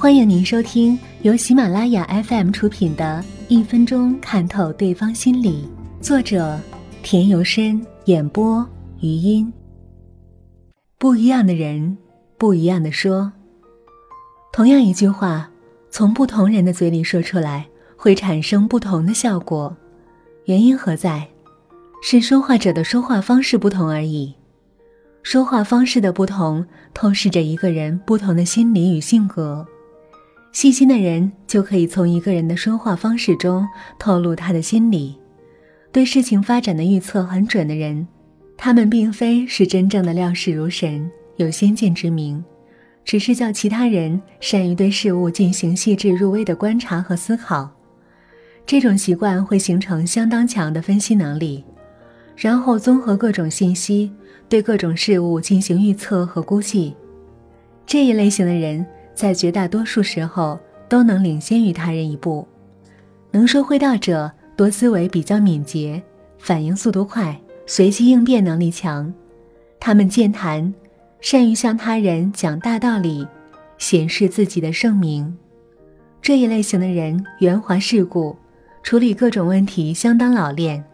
欢迎您收听由喜马拉雅 FM 出品的《一分钟看透对方心理》，作者田由深，演播余音。不一样的人，不一样的说。同样一句话，从不同人的嘴里说出来，会产生不同的效果。原因何在？是说话者的说话方式不同而已。说话方式的不同，透视着一个人不同的心理与性格。细心的人就可以从一个人的说话方式中透露他的心理，对事情发展的预测很准的人，他们并非是真正的料事如神，有先见之明，只是叫其他人善于对事物进行细致入微的观察和思考。这种习惯会形成相当强的分析能力，然后综合各种信息，对各种事物进行预测和估计。这一类型的人。在绝大多数时候都能领先于他人一步。能说会道者多思维比较敏捷，反应速度快，随机应变能力强。他们健谈，善于向他人讲大道理，显示自己的盛名。这一类型的人圆滑世故，处理各种问题相当老练。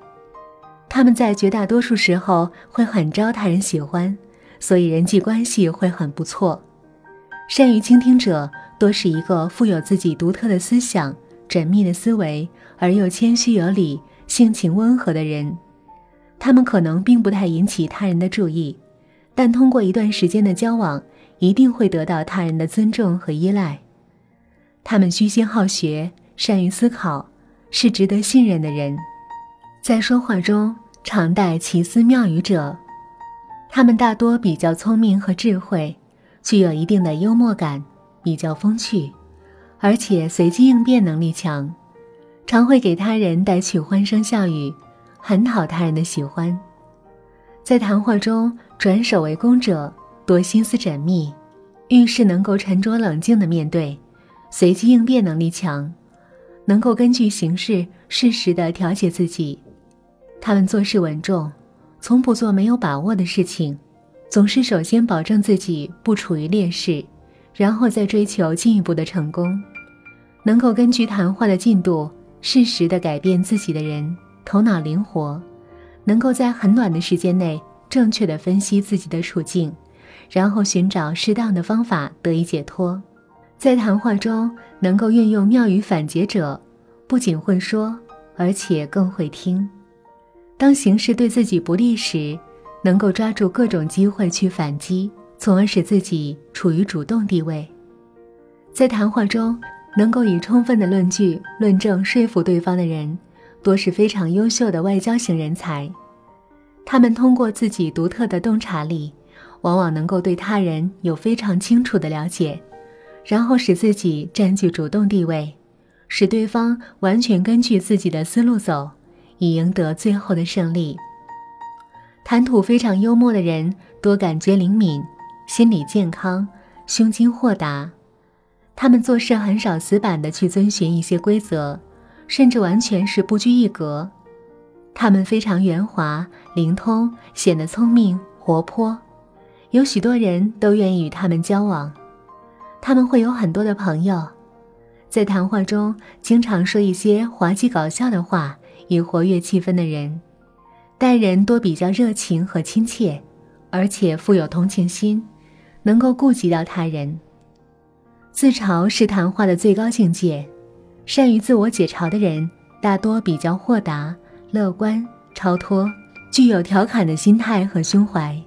他们在绝大多数时候会很招他人喜欢，所以人际关系会很不错。善于倾听者多是一个富有自己独特的思想、缜密的思维而又谦虚有礼、性情温和的人。他们可能并不太引起他人的注意，但通过一段时间的交往，一定会得到他人的尊重和依赖。他们虚心好学，善于思考，是值得信任的人。在说话中常带奇思妙语者，他们大多比较聪明和智慧。具有一定的幽默感，比较风趣，而且随机应变能力强，常会给他人带去欢声笑语，很讨他人的喜欢。在谈话中转守为攻者，多心思缜密，遇事能够沉着冷静的面对，随机应变能力强，能够根据形势适时的调节自己。他们做事稳重，从不做没有把握的事情。总是首先保证自己不处于劣势，然后再追求进一步的成功。能够根据谈话的进度适时的改变自己的人，头脑灵活，能够在很短的时间内正确的分析自己的处境，然后寻找适当的方法得以解脱。在谈话中能够运用妙语反诘者，不仅会说，而且更会听。当形势对自己不利时，能够抓住各种机会去反击，从而使自己处于主动地位。在谈话中，能够以充分的论据论证说服对方的人，多是非常优秀的外交型人才。他们通过自己独特的洞察力，往往能够对他人有非常清楚的了解，然后使自己占据主动地位，使对方完全根据自己的思路走，以赢得最后的胜利。谈吐非常幽默的人，多感觉灵敏，心理健康，胸襟豁达。他们做事很少死板的去遵循一些规则，甚至完全是不拘一格。他们非常圆滑、灵通，显得聪明活泼，有许多人都愿意与他们交往。他们会有很多的朋友，在谈话中经常说一些滑稽搞笑的话，以活跃气氛的人。待人多比较热情和亲切，而且富有同情心，能够顾及到他人。自嘲是谈话的最高境界，善于自我解嘲的人大多比较豁达、乐观、超脱，具有调侃的心态和胸怀。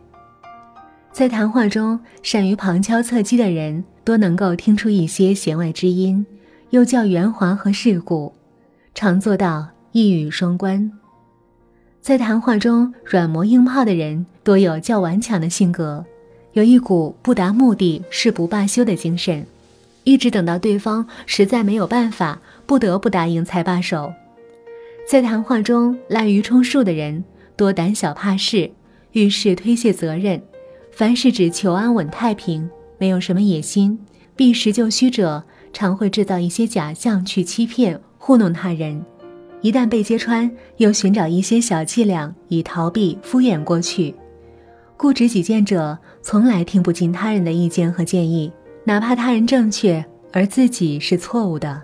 在谈话中善于旁敲侧击的人，多能够听出一些弦外之音，又较圆滑和世故，常做到一语双关。在谈话中软磨硬泡的人，多有较顽强的性格，有一股不达目的誓不罢休的精神，一直等到对方实在没有办法，不得不答应才罢手。在谈话中滥竽充数的人，多胆小怕事，遇事推卸责任，凡事只求安稳太平，没有什么野心。避实就虚者，常会制造一些假象去欺骗糊弄他人。一旦被揭穿，又寻找一些小伎俩以逃避、敷衍过去。固执己见者，从来听不进他人的意见和建议，哪怕他人正确，而自己是错误的。